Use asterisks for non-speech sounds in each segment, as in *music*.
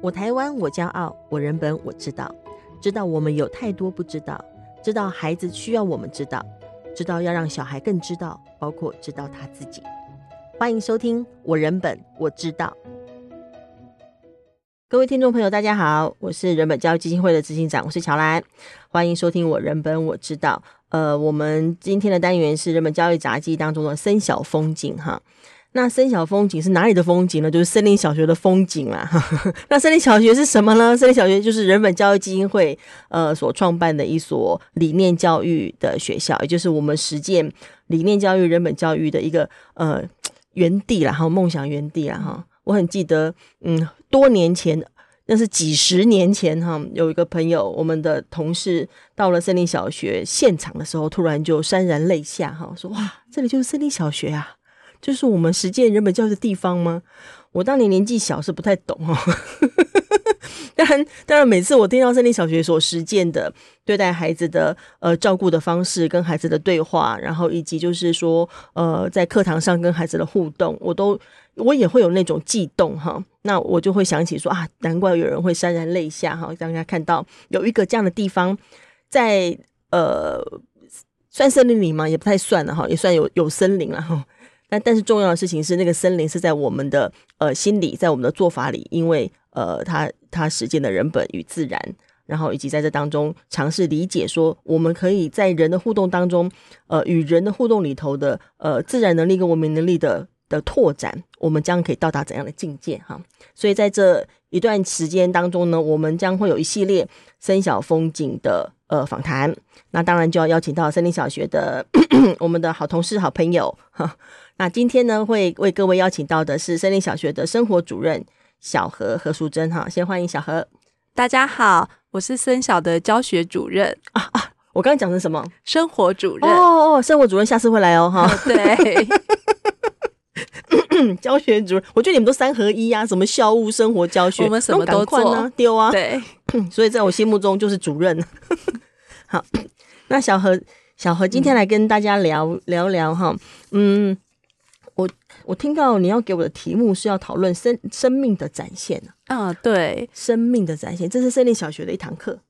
我台湾，我骄傲；我人本，我知道。知道我们有太多不知道，知道孩子需要我们知道，知道要让小孩更知道，包括知道他自己。欢迎收听《我人本我知道》。各位听众朋友，大家好，我是人本教育基金会的执行长，我是乔兰。欢迎收听《我人本我知道》。呃，我们今天的单元是人本教育杂记当中的森小风景哈。那森小风景是哪里的风景呢？就是森林小学的风景啦。*laughs* 那森林小学是什么呢？森林小学就是人本教育基金会呃所创办的一所理念教育的学校，也就是我们实践理念教育、人本教育的一个呃园地啦，哈，梦想园地啦，哈。我很记得，嗯，多年前，那是几十年前哈，有一个朋友，我们的同事到了森林小学现场的时候，突然就潸然泪下，哈，说哇，这里就是森林小学啊。就是我们实践人本教育的地方吗？我当年年纪小，是不太懂哦。*laughs* 当然，当然，每次我听到森林小学所实践的对待孩子的呃照顾的方式，跟孩子的对话，然后以及就是说呃在课堂上跟孩子的互动，我都我也会有那种悸动哈。那我就会想起说啊，难怪有人会潸然泪下哈。让大家看到有一个这样的地方在，在呃算森林里吗？也不太算了哈，也算有有森林了哈。但但是重要的事情是，那个森林是在我们的呃心里，在我们的做法里，因为呃，它它实践的人本与自然，然后以及在这当中尝试理解说，我们可以在人的互动当中，呃，与人的互动里头的呃自然能力跟文明能力的的拓展，我们将可以到达怎样的境界哈？所以在这一段时间当中呢，我们将会有一系列森小风景的呃访谈，那当然就要邀请到森林小学的 *clears throat* 我们的好同事、好朋友哈。*laughs* 那今天呢，会为各位邀请到的是森林小学的生活主任小何何淑贞哈，先欢迎小何。大家好，我是森小的教学主任啊啊！我刚刚讲的什么？生活主任哦哦，生活主任下次会来哦哈。对，*laughs* *clears throat* 教学主任，我觉得你们都三合一啊，什么校务、生活、教学，我们什么都做啊？丢啊！对，*clears throat* 所以在我心目中就是主任。*laughs* 好，那小何，小何今天来跟大家聊、嗯、聊聊哈，嗯。我我听到你要给我的题目是要讨论生生命的展现啊，对，生命的展现，这是森林小学的一堂课，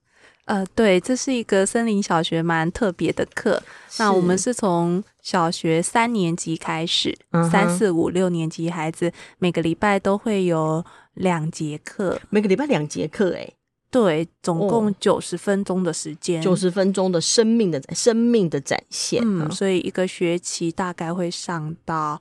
呃，对，这是一个森林小学蛮特别的课。那我们是从小学三年级开始，嗯、三四五六年级孩子每个礼拜都会有两节课，每个礼拜两节课，哎，对，总共九十分钟的时间，九十分钟的生命的生命的展现，嗯，所以一个学期大概会上到。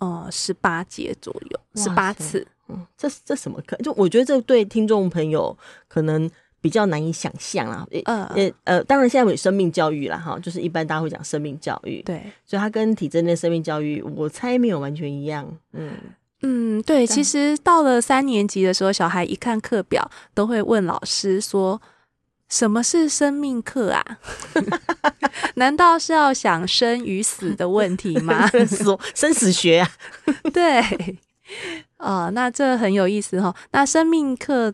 呃，十八节左右，十八次。嗯，这这什么课？就我觉得这对听众朋友可能比较难以想象啊。呃呃呃，当然现在有生命教育啦，哈，就是一般大家会讲生命教育。对，所以它跟体制内生命教育，我猜没有完全一样。嗯嗯，对。其实到了三年级的时候，小孩一看课表，都会问老师说。什么是生命课啊？*laughs* 难道是要想生与死的问题吗？*laughs* 说生死学啊？*laughs* 对，哦、呃，那这很有意思哈。那生命课。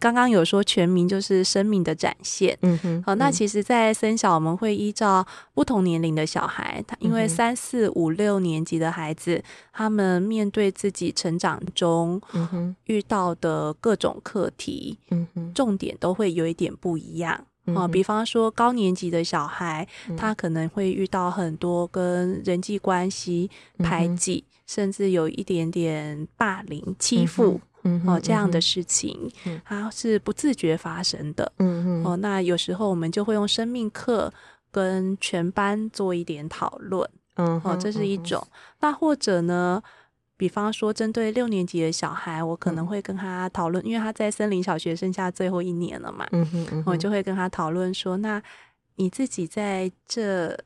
刚刚有说全名就是生命的展现，嗯哼，好，那其实，在森小我们会依照不同年龄的小孩，他因为三四五六年级的孩子，他们面对自己成长中遇到的各种课题，嗯哼，重点都会有一点不一样，啊，比方说高年级的小孩，他可能会遇到很多跟人际关系排挤，甚至有一点点霸凌欺负。哦，这样的事情，它是不自觉发生的。嗯嗯。哦，那有时候我们就会用生命课跟全班做一点讨论。嗯。哦，这是一种。那或者呢，比方说针对六年级的小孩，我可能会跟他讨论，因为他在森林小学剩下最后一年了嘛。嗯哼。我就会跟他讨论说，那你自己在这。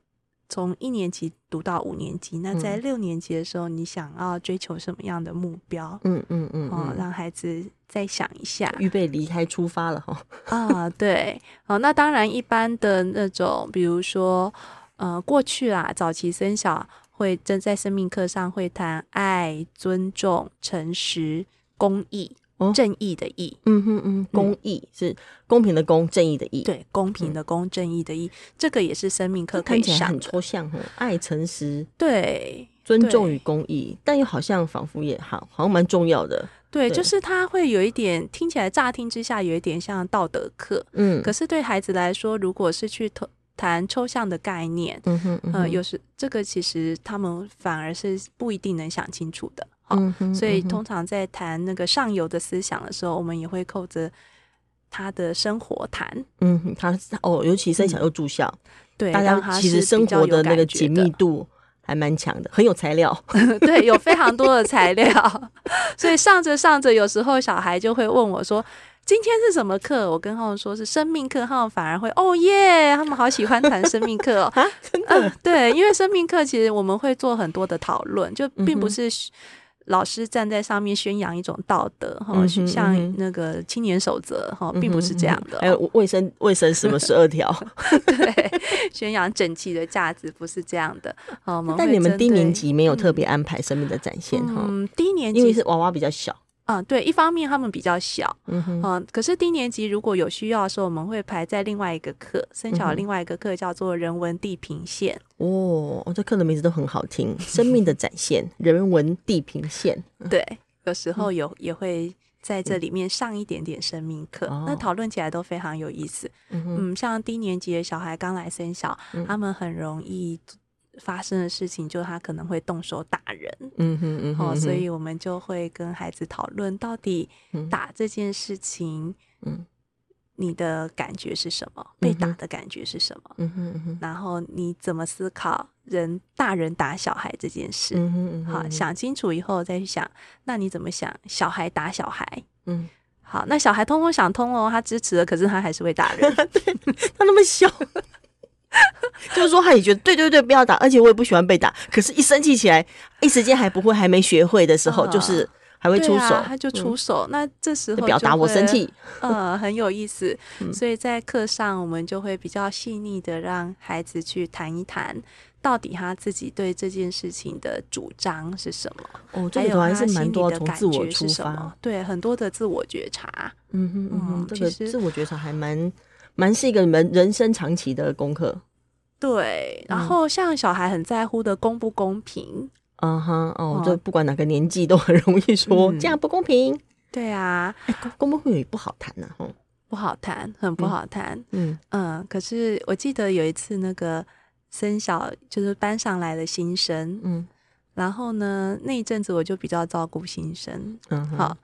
从一年级读到五年级，那在六年级的时候，你想要追求什么样的目标？嗯嗯嗯，哦，让孩子再想一下，预备离开出发了哈。*laughs* 啊，对，哦，那当然一般的那种，比如说，呃，过去啊，早期生小会正在生命课上会谈爱、尊重、诚实、公益。正义的义，嗯哼嗯，公益是公平的公，正义的义，对，公平的公，正义的义，这个也是生命课，看起来很抽象哈，爱、诚实，对，尊重与公益，但又好像仿佛也好，好像蛮重要的，对，就是他会有一点听起来乍听之下有一点像道德课，嗯，可是对孩子来说，如果是去谈抽象的概念，嗯哼，嗯哼，呃，有时这个其实他们反而是不一定能想清楚的，好，嗯哼，所以通常在谈那个上游的思想的时候，我们也会扣着他的生活谈，嗯，他哦，尤其生小又住校，嗯，对，大家其实生活的那个紧密度。还蛮强的，很有材料。*laughs* 对，有非常多的材料，*laughs* 所以上着上着，有时候小孩就会问我说：“今天是什么课？”我跟他们说是生命课，他们反而会哦耶，他们好喜欢谈生命课哦。*laughs* 真的？呃，对，因为生命课其实我们会做很多的讨论，就并不是。老师站在上面宣扬一种道德哈，嗯、像那个青年守则哈，并不是这样的。还有卫生卫生什么十二条，*laughs* 对，宣扬整齐的价值不是这样的。但你们低年级没有特别安排生命的展现哈？嗯，低年级因为是娃娃比较小。嗯，对，一方面他们比较小，嗯哼，嗯，可是低年级如果有需要的时候，我们会排在另外一个课，生小另外一个课叫做人文地平线。哦，这课的名字都很好听，生命的展现，人文地平线。*laughs* 对，有时候有也会在这里面上一点点生命课，那讨论起来都非常有意思。嗯，像低年级的小孩刚来生小，他们很容易。发生的事情，就他可能会动手打人，嗯哼嗯哼，哦，所以我们就会跟孩子讨论，到底打这件事情，嗯，你的感觉是什么？被打的感觉是什么？嗯哼嗯哼，然后你怎么思考人大人打小孩这件事？嗯哼嗯哼，好，想清楚以后再去想，那你怎么想？小孩打小孩，嗯，好，那小孩通通想通了，他支持了，可是他还是会打人，*laughs* 对，他那么小。*laughs* *laughs* 就是说，他也觉得对对对，不要打，而且我也不喜欢被打。可是，一生气起来，一时间还不会，还没学会的时候，就是还会出手，他就出手。那这时候表达我生气，呃，很有意思。所以在课上，我们就会比较细腻的让孩子去谈一谈，到底他自己对这件事情的主张是什么。哦，这个还是蛮多从自我出发，对，很多的自我觉察。嗯哼嗯哼，这个自我觉察还蛮。蛮是一个人人生长期的功课，对。然后像小孩很在乎的公不公平，嗯哼，哦，这不管哪个年纪都很容易说这样不公平。对啊，公不公平也不好谈呐，不好谈，很不好谈。嗯嗯，可是我记得有一次那个生小就是班上来的新生，嗯，然后呢那一阵子我就比较照顾新生，嗯，好，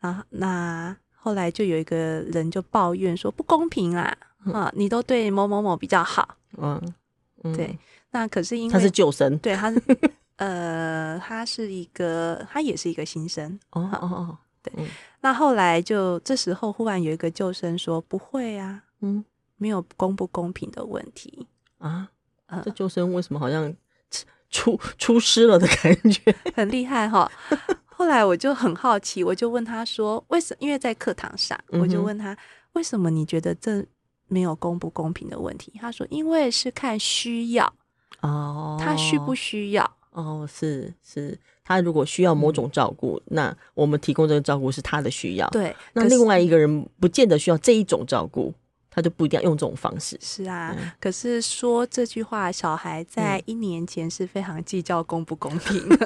然后那。后来就有一个人就抱怨说不公平啦，啊，你都对某某某比较好，嗯，对，那可是因为他是旧生，对，他是呃，他是一个，他也是一个新生，哦哦哦，对，那后来就这时候忽然有一个旧生说不会啊，嗯，没有公不公平的问题。啊，这旧生为什么好像 *laughs* 出出师了的感觉，*laughs* 很厉害哈。后来我就很好奇，我就问他说：“为什么？因为在课堂上，我就问他为什么你觉得这没有公不公平的问题？”他说：“因为是看需要哦，他需不需要？哦，是是，他如果需要某种照顾，嗯、那我们提供这个照顾是他的需要。对，那另外一个人不见得需要这一种照顾，他就不一定要用这种方式。是啊，嗯、可是说这句话，小孩在一年前是非常计较公不公平。嗯”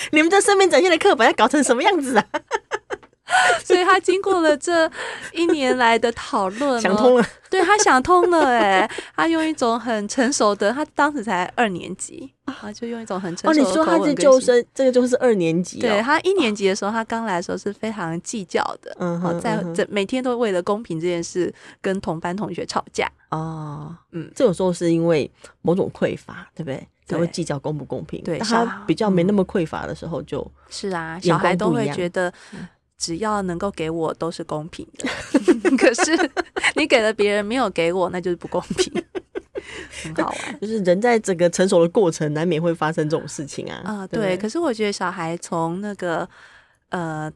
*laughs* 你们这生命展现的课本要搞成什么样子啊？*laughs* 所以他经过了这一年来的讨论，想通了。*laughs* 对，他想通了，哎，他用一种很成熟的，他当时才二年级啊，就用一种很成熟的。哦，你说他是救生，这个就是二年级。对，他一年级的时候，他刚来的时候是非常计较的，嗯，好，在这每天都为了公平这件事跟同班同学吵架。哦，嗯，这有时候是因为某种匮乏，对不对？才会计较公不公平。对，他比较没那么匮乏的时候，就是啊，小孩都会觉得。只要能够给我都是公平的，*laughs* 可是你给了别人没有给我，那就是不公平。*laughs* 很好玩，*laughs* 就是人在整个成熟的过程，难免会发生这种事情啊。啊，对。可是我觉得小孩从那个呃，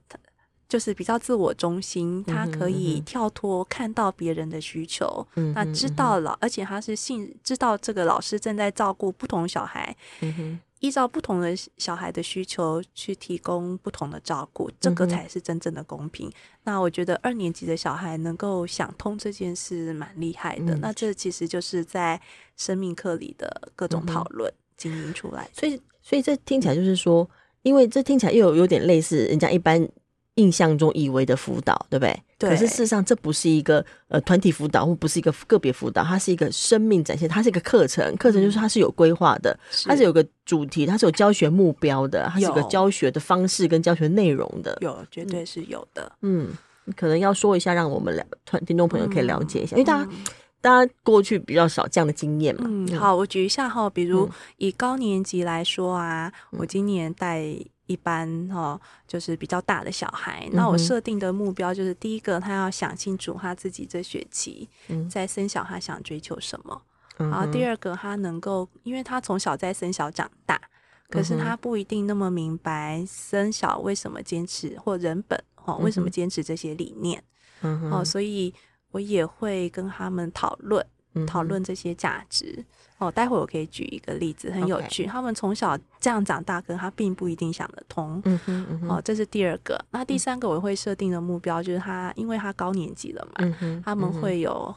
就是比较自我中心，他可以跳脱看到别人的需求，那知道了，而且他是信知道这个老师正在照顾不同小孩。嗯。依照不同的小孩的需求去提供不同的照顾，这个才是真正的公平。嗯、那我觉得二年级的小孩能够想通这件事蛮厉害的。嗯、那这其实就是在生命课里的各种讨论经营出来。所以，所以这听起来就是说，因为这听起来又有有点类似人家一般印象中以为的辅导，对不对？对。可是事实上，这不是一个呃团体辅导，或不是一个个别辅导，它是一个生命展现，它是一个课程。课程就是它是有规划的，是它是有个主题，它是有教学目标的，它是有个教学的方式跟教学内容的。有，绝对是有的。嗯，可能要说一下，让我们两团听众朋友可以了解一下，嗯、因为大家。嗯大家过去比较少这样的经验嘛。嗯，好，我举一下哈，比如以高年级来说啊，嗯、我今年带一般哈，就是比较大的小孩，嗯、那我设定的目标就是第一个，他要想清楚他自己这学期在生小他想追求什么。嗯、然后第二个，他能够，因为他从小在生小长大，可是他不一定那么明白生小为什么坚持或人本哈，为什么坚持这些理念。嗯，哦，所以。我也会跟他们讨论，讨论这些价值。嗯、哦，待会我可以举一个例子，很有趣。他们从小这样长大，跟他并不一定想得通。嗯哼嗯哼哦，这是第二个。那第三个我会设定的目标就是他，因为他高年级了嘛，他们会有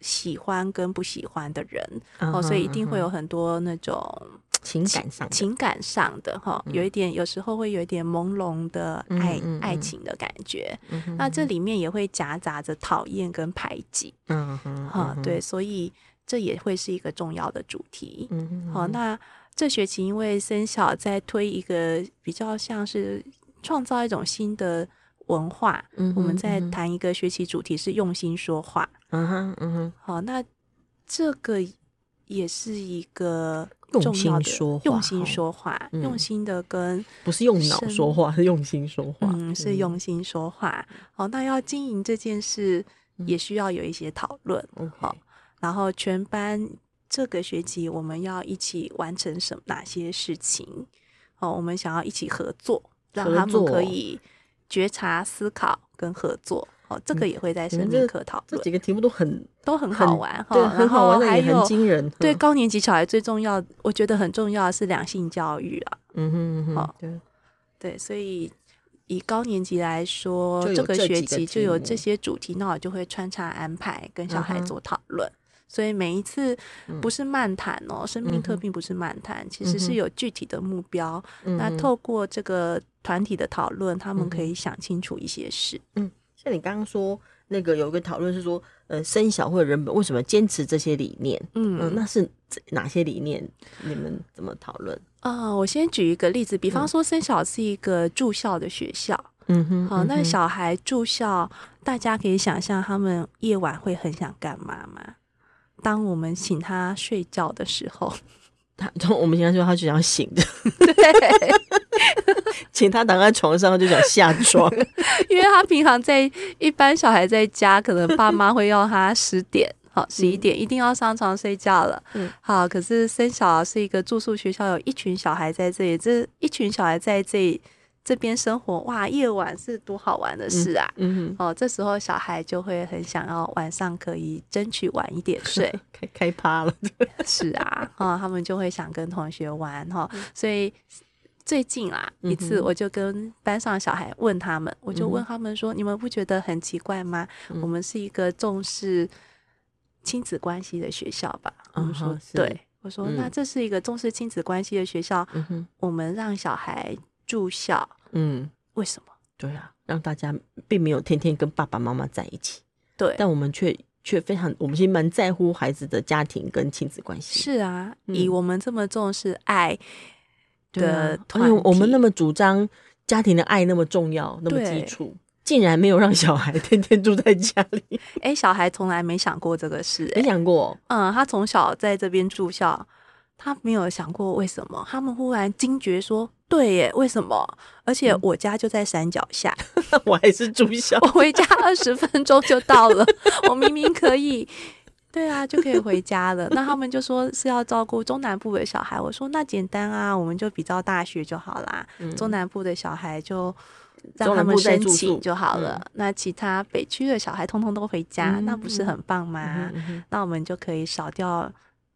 喜欢跟不喜欢的人。哦，所以一定会有很多那种。情感上，情感上的哈，有一点，有时候会有一点朦胧的爱，爱情的感觉。嗯、那这里面也会夹杂着讨厌跟排挤。嗯哼，哈，对，所以这也会是一个重要的主题。嗯哼，好，那这学期因为森小在推一个比较像是创造一种新的文化，嗯、哼我们在谈一个学习主题是用心说话。嗯哼，嗯哼，好，那这个也是一个。用心说话，用心说话，嗯、用心的跟不是用脑说话，是用心说话。嗯，是用心说话。好、嗯哦，那要经营这件事，也需要有一些讨论。嗯，好。然后全班这个学期我们要一起完成什么哪些事情？哦，我们想要一起合作，让他们可以觉察、思考跟合作。哦，这个也会在生命课讨论。这几个题目都很都很好玩，对，很好玩，也很惊人。*laughs* 对高年级小孩最重要，我觉得很重要的是两性教育啊。嗯哼，好，对对，所以以高年级来说，这个学期就有这些主题，那我就会穿插安排跟小孩做讨论。所以每一次不是漫谈哦，生命课并不是漫谈，其实是有具体的目标。那透过这个团体的讨论，他们可以想清楚一些事。嗯。像你刚刚说那个有一个讨论是说，呃，生小或者人本为什么坚持这些理念？嗯，呃、那是哪些理念？你们怎么讨论？啊、呃，我先举一个例子，比方说生小是一个住校的学校，嗯哼，好，那小孩住校，大家可以想象他们夜晚会很想干嘛吗？当我们请他睡觉的时候，*laughs* 他从我们现在说他就想醒着，*laughs* 对。*laughs* 请他躺在床上，就想下床，*laughs* 因为他平常在一般小孩在家，可能爸妈会要他十点、*laughs* 好十一点一定要上床睡觉了。嗯，好，可是生小是一个住宿学校，有一群小孩在这里，这一群小孩在这这边生活，哇，夜晚是多好玩的事啊！嗯，嗯哦，这时候小孩就会很想要晚上可以争取晚一点睡，开开趴了。是啊，啊、哦，他们就会想跟同学玩哈、哦，所以。最近啊，一次我就跟班上的小孩问他们，嗯、我就问他们说：“你们不觉得很奇怪吗？嗯、我们是一个重视亲子关系的学校吧？”我说：“是对。”我说：“那这是一个重视亲子关系的学校，嗯、我们让小孩住校，嗯，为什么？对啊，让大家并没有天天跟爸爸妈妈在一起，对，但我们却却非常，我们其实蛮在乎孩子的家庭跟亲子关系。是啊，嗯、以我们这么重视爱。”的，而且我们那么主张家庭的爱那么重要，那么基础，竟然没有让小孩 *laughs* 天天住在家里。哎、欸，小孩从来没想过这个事、欸，没想过。嗯，他从小在这边住校，他没有想过为什么。他们忽然惊觉说：“对耶，为什么？而且我家就在山脚下，*laughs* 嗯、我还是住校，我回家二十分钟就到了。我明明可以。”对啊，就可以回家了。那他们就说是要照顾中南部的小孩，我说那简单啊，我们就比照大学就好啦。嗯、中南部的小孩就让他们申请就好了。嗯、那其他北区的小孩通通都回家，嗯、那不是很棒吗？那我们就可以少掉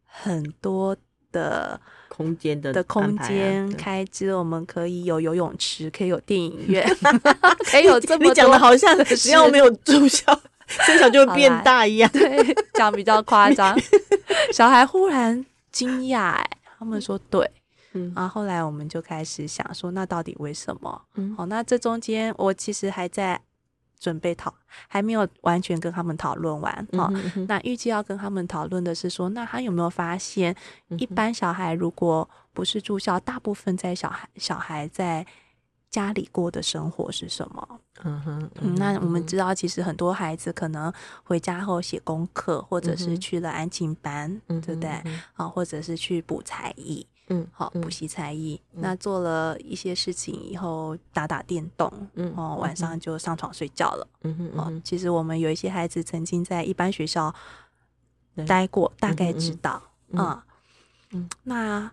很多的空间的的空间开支。我们可以有游泳池，可以有电影院，*laughs* 可以有这么多。你讲的好像只要没有住校。*laughs* 生小就会变大一样，对，讲比较夸张。*laughs* 小孩忽然惊讶，哎，他们说对，嗯，然后后来我们就开始想说，那到底为什么？嗯，好，那这中间我其实还在准备讨，还没有完全跟他们讨论完。哈、嗯嗯，那预计要跟他们讨论的是说，那他有没有发现，一般小孩如果不是住校，大部分在小孩小孩在。家里过的生活是什么？嗯哼，嗯，那我们知道，其实很多孩子可能回家后写功课，或者是去了安亲班，嗯，对不对？啊，或者是去补才艺，嗯，好，补习才艺。那做了一些事情以后，打打电动，嗯，哦，晚上就上床睡觉了。嗯哼，哦，其实我们有一些孩子曾经在一般学校待过，大概知道，啊，嗯，那。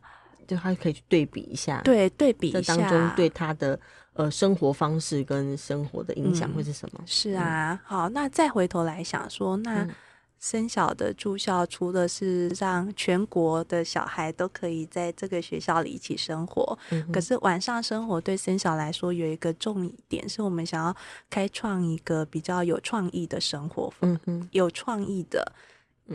就他可以去对比一下，对，对比一下当中对他的呃生活方式跟生活的影响会是什么？嗯、是啊，嗯、好，那再回头来想说，那森小的住校除了是让全国的小孩都可以在这个学校里一起生活，嗯、可是晚上生活对森小来说有一个重点，是我们想要开创一个比较有创意的生活，嗯嗯，有创意的，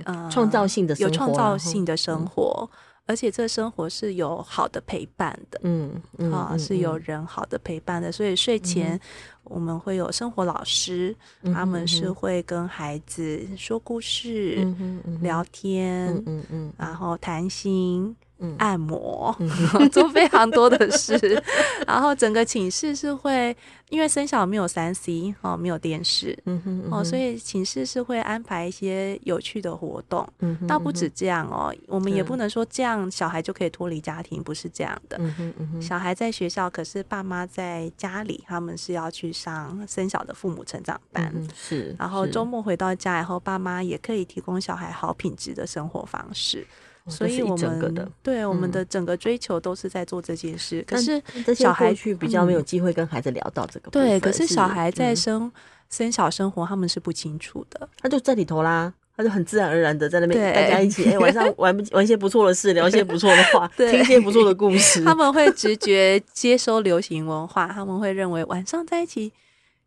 呃，创造性的生活，有创造性的生活。嗯而且这生活是有好的陪伴的，嗯，嗯啊，是有人好的陪伴的，所以睡前我们会有生活老师，嗯、他们是会跟孩子说故事、嗯嗯、聊天，嗯嗯嗯、然后谈心。按摩，嗯、做非常多的事，*laughs* 然后整个寝室是会，因为生小没有三 C 哦，没有电视，嗯哼嗯哼哦，所以寝室是会安排一些有趣的活动。嗯哼，倒不止这样哦，我们也不能说这样小孩就可以脱离家庭，不是这样的。嗯哼嗯哼，小孩在学校，可是爸妈在家里，他们是要去上生小的父母成长班，嗯、是。然后周末回到家以后，爸妈也可以提供小孩好品质的生活方式。所以，我们对我们的整个追求都是在做这件事。可是，小孩去比较没有机会跟孩子聊到这个。对，可是小孩在生生小生活，他们是不清楚的。他就在里头啦，他就很自然而然的在那边大家一起，*laughs* 哎，晚上玩玩一些不错的事，聊一些不错的话，听一些不错的故事。他们会直觉接收流行文化，他们会认为晚上在一起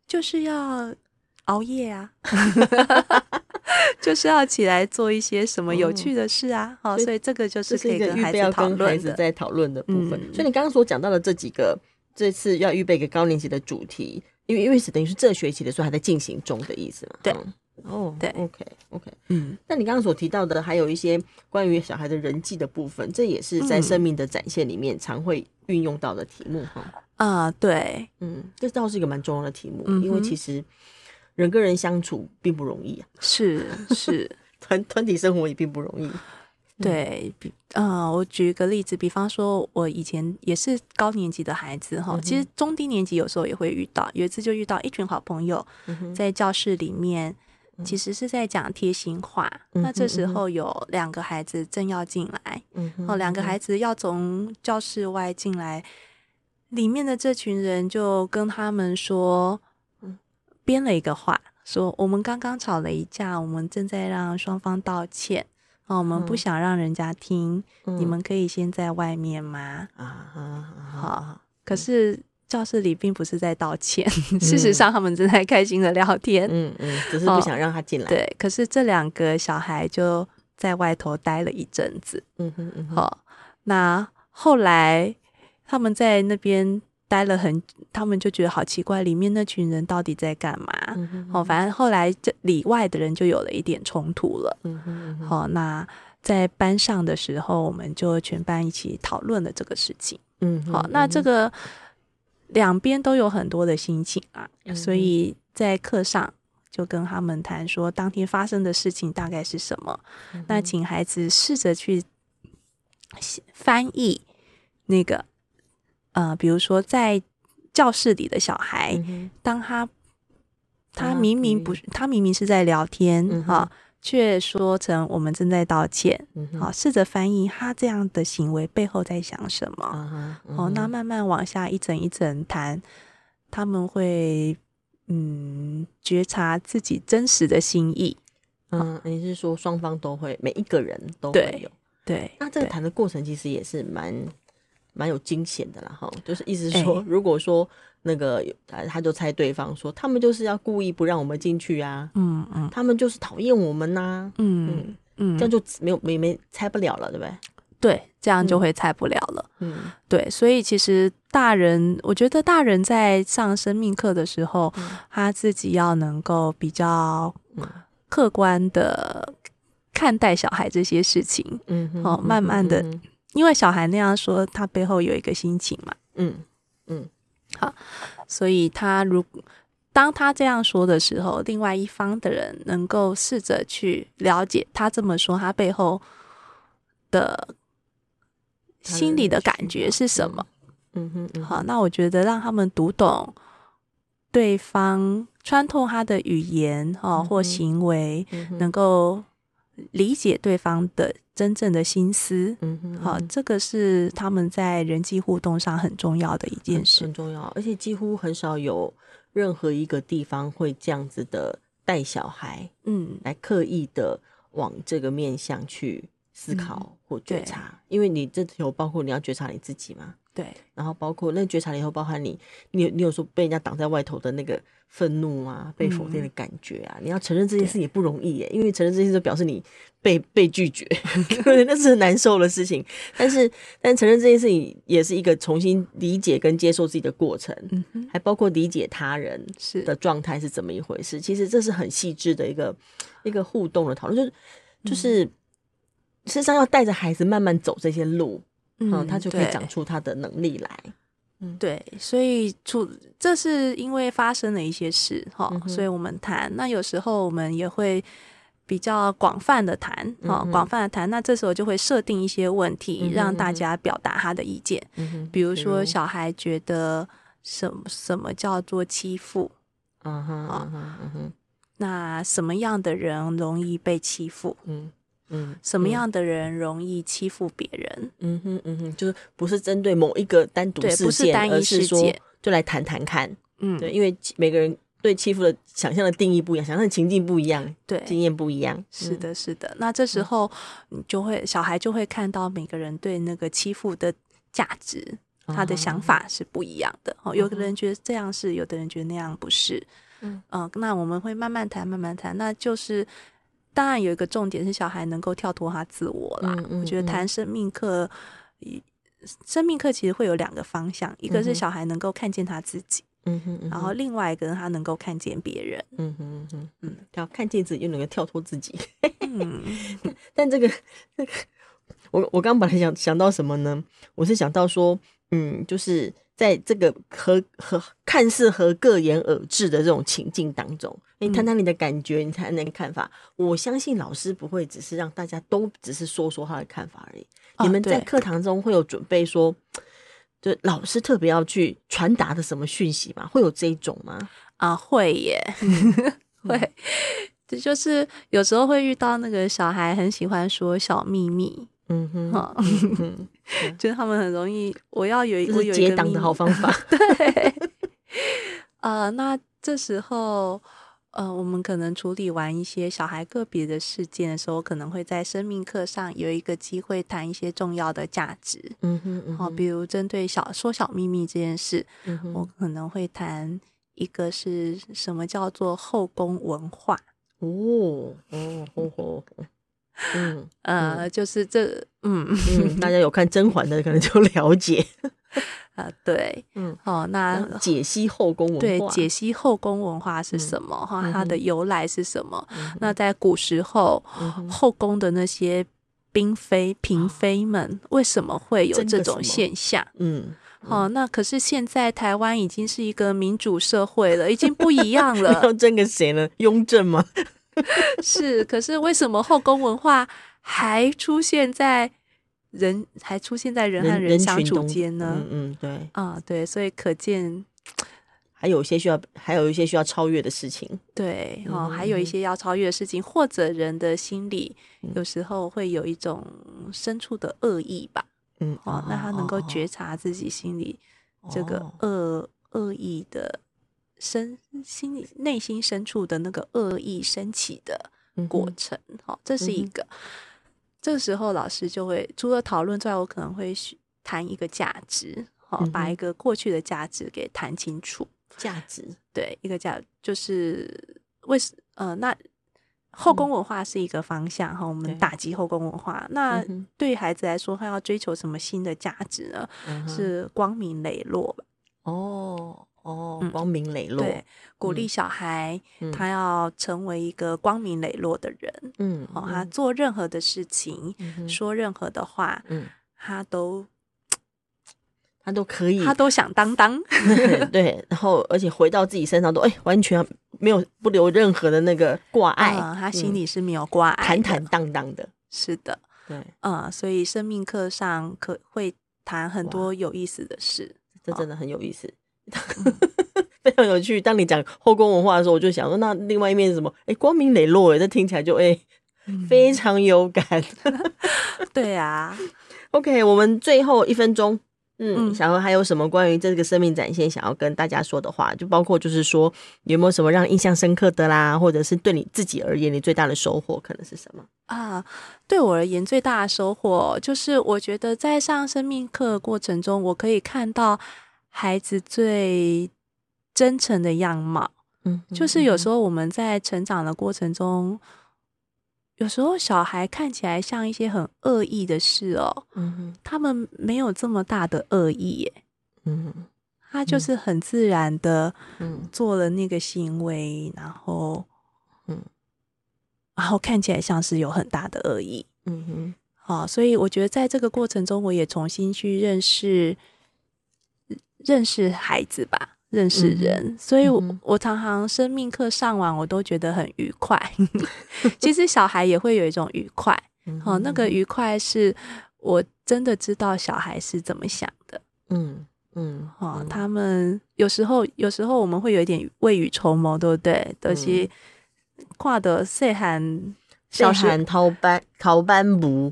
就是要熬夜啊。*laughs* 就是要起来做一些什么有趣的事啊，好、哦，所以这个就是可以跟孩子讨论的，在讨论的部分。嗯、所以你刚刚所讲到的这几个，这次要预备给高年级的主题，因为因为是等于是这学期的时候还在进行中的意思嘛？对，嗯、哦，对，OK OK，嗯，那你刚刚所提到的还有一些关于小孩的人际的部分，这也是在生命的展现里面常会运用到的题目哈。啊、嗯呃，对，嗯，这倒是一个蛮重要的题目，嗯、因为其实。人跟人相处并不容易啊，是是，*laughs* 团团体生活也并不容易。对，比呃，我举一个例子，比方说，我以前也是高年级的孩子哈，嗯、其实中低年级有时候也会遇到。有一次就遇到一群好朋友在教室里面，嗯、其实是在讲贴心话。嗯、那这时候有两个孩子正要进来，嗯两个孩子要从教室外进来，里面的这群人就跟他们说。编了一个话，说我们刚刚吵了一架，我们正在让双方道歉。哦，我们不想让人家听，嗯、你们可以先在外面吗？啊，好。可是教室里并不是在道歉，*laughs* 嗯、事实上他们正在开心的聊天。嗯嗯，只是不想让他进来。哦。对，可是这两个小孩就在外头待了一阵子。嗯哼嗯哼。好，那后来他们在那边。待了很，他们就觉得好奇怪，里面那群人到底在干嘛？嗯、哼哦，反正后来这里外的人就有了一点冲突了。嗯嗯好、哦，那在班上的时候，我们就全班一起讨论了这个事情。嗯哼，好、哦，那这个两边都有很多的心情啊，嗯、所以在课上就跟他们谈说，当天发生的事情大概是什么？嗯、那请孩子试着去翻译那个。呃，比如说在教室里的小孩，嗯、当他他明明不是，啊、他明明是在聊天哈、却说成我们正在道歉，好、试着翻译他这样的行为背后在想什么，哦、那慢慢往下一层一层谈，他们会嗯觉察自己真实的心意，嗯，啊、你是说双方都会，每一个人都会有，对，对那这个谈的过程其实也是蛮。蛮有惊险的啦，哈，就是意思是说，欸、如果说那个他他就猜对方说他们就是要故意不让我们进去啊，嗯嗯，他们就是讨厌我们呐、啊，嗯嗯，嗯这样就没有没没猜不了了，对不对？对，这样就会猜不了了。嗯，对，所以其实大人，我觉得大人在上生命课的时候，嗯、他自己要能够比较客观的看待小孩这些事情。嗯，哦，慢慢的，嗯、因为小孩那样说，他背后有一个心情嘛。嗯嗯，好，所以他如果当他这样说的时候，另外一方的人能够试着去了解他这么说，他背后的。心里的感觉是什么？嗯哼，嗯哼，好，那我觉得让他们读懂对方，穿透他的语言哦或行为，嗯，能够理解对方的真正的心思。嗯哼，好，这个是他们在人际互动上很重要的一件事，很重要。而且几乎很少有任何一个地方会这样子的带小孩，嗯，来刻意的往这个面向去。思考或觉察，嗯、因为你这有包括你要觉察你自己嘛？对，然后包括那觉察了以后，包含你，你有你有说被人家挡在外头的那个愤怒啊，被否定的感觉啊，嗯、你要承认这件事也不容易耶，因为承认这件事就表示你被 *laughs* 被拒绝，对，那是很难受的事情。但是，但承认这件事情也是一个重新理解跟接受自己的过程，嗯、还包括理解他人是的状态是怎么一回事。其实这是很细致的一个一个互动的讨论，就是就是。嗯事实上，要带着孩子慢慢走这些路，嗯，嗯，他就可以长出他的能力来。嗯，对，所以出这是因为发生了一些事哈，嗯、所以我们谈。那有时候我们也会比较广泛的谈，哈、嗯哼，广泛的谈。那这时候就会设定一些问题，嗯、让大家表达他的意见。嗯哼，比如说小孩觉得什么什么叫做欺负？嗯哼，嗯哼，嗯哼，那什么样的人容易被欺负？嗯。嗯，什么样的人容易欺负别人？嗯哼，嗯哼，就是不是针对某一个单独事件，不是单一事件，而是说就来谈谈看。嗯，对，因为每个人对欺负的想象的定义不一样，想象的情境不一样，对，经验不一样。是的，是的。那这时候你就会小孩就会看到每个人对那个欺负的价值，他的想法是不一样的。哦，有的人觉得这样是，有的人觉得那样不是。嗯嗯，那我们会慢慢谈，慢慢谈，那就是。当然有一个重点是小孩能够跳脱他自我啦。嗯嗯、我觉得谈生命课，生命课其实会有两个方向，一个是小孩能够看见他自己，嗯哼，嗯哼，然后另外一个人他能够看见别人，嗯哼嗯哼，嗯，要看见自己又能够跳脱自己。嗯，*laughs* 但这个这个，我我刚刚本来想想到什么呢？我是想到说，嗯，就是。在这个和和看似和各言而至的这种情境当中，你谈谈你的感觉，你谈谈你的看法。我相信老师不会只是让大家都只是说说他的看法而已。你们在课堂中会有准备说，就老师特别要去传达的什么讯息吗？会有这一种吗？啊，会耶，*laughs* 会。这就是有时候会遇到那个小孩很喜欢说小秘密。嗯哼，哈，*laughs* 就是他们很容易，我要有一个结党的好方法。*laughs* 对，呃，那这时候，呃，我们可能处理完一些小孩个别的事件的时候，可能会在生命课上有一个机会谈一些重要的价值。嗯哼，好，比如针对小说小秘密这件事，嗯、我可能会谈一个是什么叫做后宫文化。哦，哦，哦，哦。*laughs* 嗯呃，就是这嗯，嗯，大家有看《甄嬛》的可能就了解 *laughs* 啊，对，嗯，哦，那解析后宫文化，对，解析后宫文化是什么？哈，它的由来是什么？那在古时候，后宫的那些嫔妃、嫔妃们为什么会有这种现象？嗯，哦，那可是现在台湾已经是一个民主社会了，已经不一样了。*laughs* 要争个谁呢？雍正吗？*laughs* 是，可是为什么后宫文化还出现在人，还出现在人和人相处间呢？嗯嗯，对，啊对，所以可见 *tsk* 还有一些需要，还有一些需要超越的事情。对，哦，还有一些要超越的事情，或者人的心里有时候会有一种深处的恶意吧。嗯，哦，那他能够觉察自己心里这个恶恶意的。深心里内心深处的那个恶意升起的过程，好、嗯哼，这是一个。嗯、这个时候老师就会除了讨论之外，我可能会谈一个价值，好、嗯，把一个过去的价值给谈清楚。价值，对，一个价就是为什呃，那后宫文化是一个方向哈，我们打击后宫文化。那对于孩子来说，他要追求什么新的价值呢？是光明磊落吧？哦哦，光明磊落，对，鼓励小孩他要成为一个光明磊落的人。嗯，哦，他做任何的事情，说任何的话，嗯，他都。*tsk* 他都可以，他都想当当，*laughs* 对，然后而且回到自己身上都哎，完全没有不留任何的那个挂碍，嗯，他心里是没有挂碍，坦坦荡荡的，是的，对，嗯，所以生命课上可会谈很多有意思的事，这真的很有意思，嗯、*laughs* 非常有趣。当你讲后宫文化的时候，我就想说，那另外一面是什么？哎，光明磊落，哎，这听起来就哎，非常有感。*laughs* 对啊，OK，我们最后一分钟。嗯，小禾还有什么关于这个生命展现想要跟大家说的话？就包括就是说，有没有什么让印象深刻的啦，或者是对你自己而言，你最大的收获可能是什么啊？对我而言，最大的收获就是我觉得在上生命课过程中，我可以看到孩子最真诚的样貌。嗯，就是有时候我们在成长的过程中。有时候小孩看起来像一些很恶意的事哦，嗯哼，他们没有这么大的恶意耶，嗯，他就是很自然的，做了那个行为，然后，嗯，然后看起来像是有很大的恶意，嗯哼，好，所以我觉得在这个过程中，我也重新去认识认识孩子吧。认识人，嗯、所以我，我、嗯、我常常生命课上完，我都觉得很愉快。*laughs* 其实小孩也会有一种愉快，嗯、哦，那个愉快是我真的知道小孩是怎么想的。嗯嗯，哦，他们有时候有时候我们会有一点未雨绸缪，对不对？都、就是跨的岁寒小寒偷班逃班不。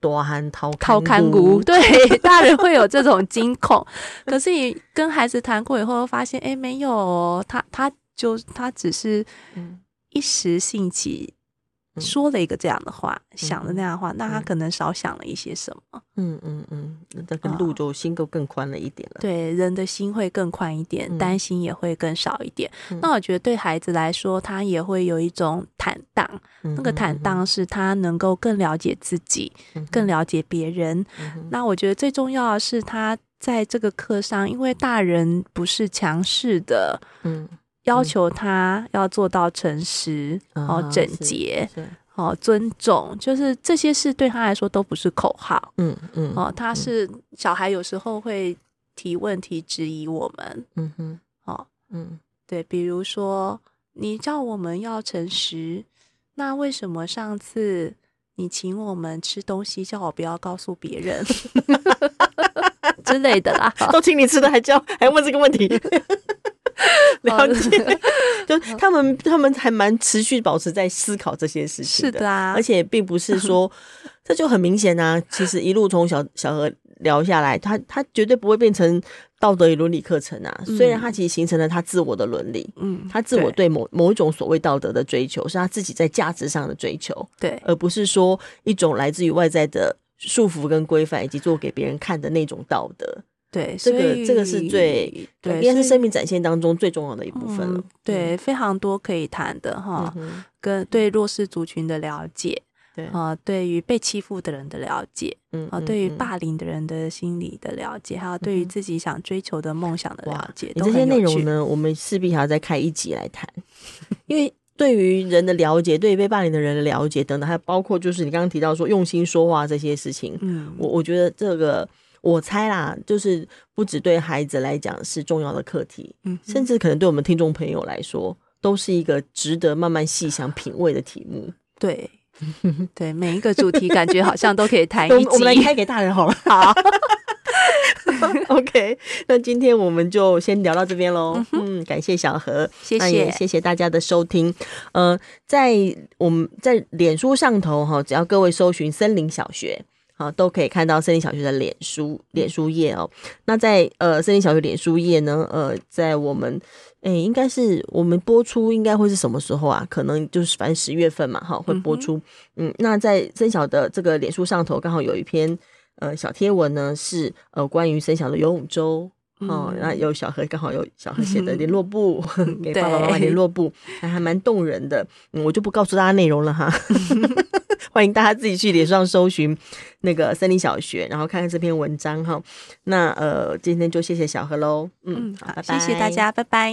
多汗掏掏看骨，对，*laughs* 大人会有这种惊恐。可是你跟孩子谈过以后，发现哎，没有，他他就他只是一时兴起。说了一个这样的话，嗯、想的那样的话，嗯、那他可能少想了一些什么。嗯嗯嗯，那个路就心够更宽了一点了。哦、对，人的心会更宽一点，嗯、担心也会更少一点。嗯、那我觉得对孩子来说，他也会有一种坦荡。嗯、那个坦荡是他能够更了解自己，嗯、更了解别人。嗯、那我觉得最重要的是，他在这个课上，因为大人不是强势的。嗯。要求他要做到诚实，哦，整洁，哦，尊重，就是这些事对他来说都不是口号。嗯嗯，哦，他是小孩，有时候会提问题质疑我们。嗯哼，哦，嗯，对，比如说你叫我们要诚实，那为什么上次你请我们吃东西，叫我不要告诉别人 *laughs* 之类的啦？*laughs* 都请你吃的，还叫还问这个问题？*laughs* 了解，*laughs* 就他们，他们还蛮持续保持在思考这些事情的，是的啊，而且并不是说，*laughs* 这就很明显啊。其实一路从小小何聊下来，他他绝对不会变成道德与伦理课程啊。虽然他其实形成了他自我的伦理，嗯，他自我对某某一种所谓道德的追求，是他自己在价值上的追求，对，而不是说一种来自于外在的束缚跟规范，以及做给别人看的那种道德。对，这个这个是最对，应该是生命展现当中最重要的一部分了。嗯、对，非常多可以谈的哈，嗯、跟对弱势族群的了解，对啊，对于被欺负的人的了解，嗯啊，对于霸凌的人的心理的了解，还有对于自己想追求的梦想的了解，嗯、这些内容呢，我们势必还要再开一集来谈，*laughs* 因为对于人的了解，对于被霸凌的人的了解等等，还包括就是你刚刚提到说用心说话这些事情，嗯，我我觉得这个。我猜啦，就是不只对孩子来讲是重要的课题，嗯，甚至可能对我们听众朋友来说，都是一个值得慢慢细想品味的题目。对，*laughs* 对，每一个主题感觉好像都可以谈一集。我们来开给大人好了。好，*laughs* OK，那今天我们就先聊到这边喽。嗯，嗯，感谢小何，谢谢，也谢谢大家的收听。呃，在我们在脸书上头哈，只要各位搜寻“森林小学”。好，都可以看到森林小学的脸书脸书页哦。那在呃森林小学脸书页呢，呃，在我们诶、欸，应该是我们播出应该会是什么时候啊？可能就是反正十月份嘛，哈，会播出。嗯，嗯，那在森小的这个脸书上头，刚好有一篇呃小贴文呢，是呃关于森小的游泳周哦，那有小何，刚好有小何写的联络簿，*laughs* 给爸爸妈妈联络簿，还还蛮动人的。嗯，我就不告诉大家内容了哈，*laughs* 欢迎大家自己去脸上搜寻那个森林小学，然后看看这篇文章哈。那呃，今天就谢谢小何喽，嗯，好，拜拜，谢谢大家，拜拜。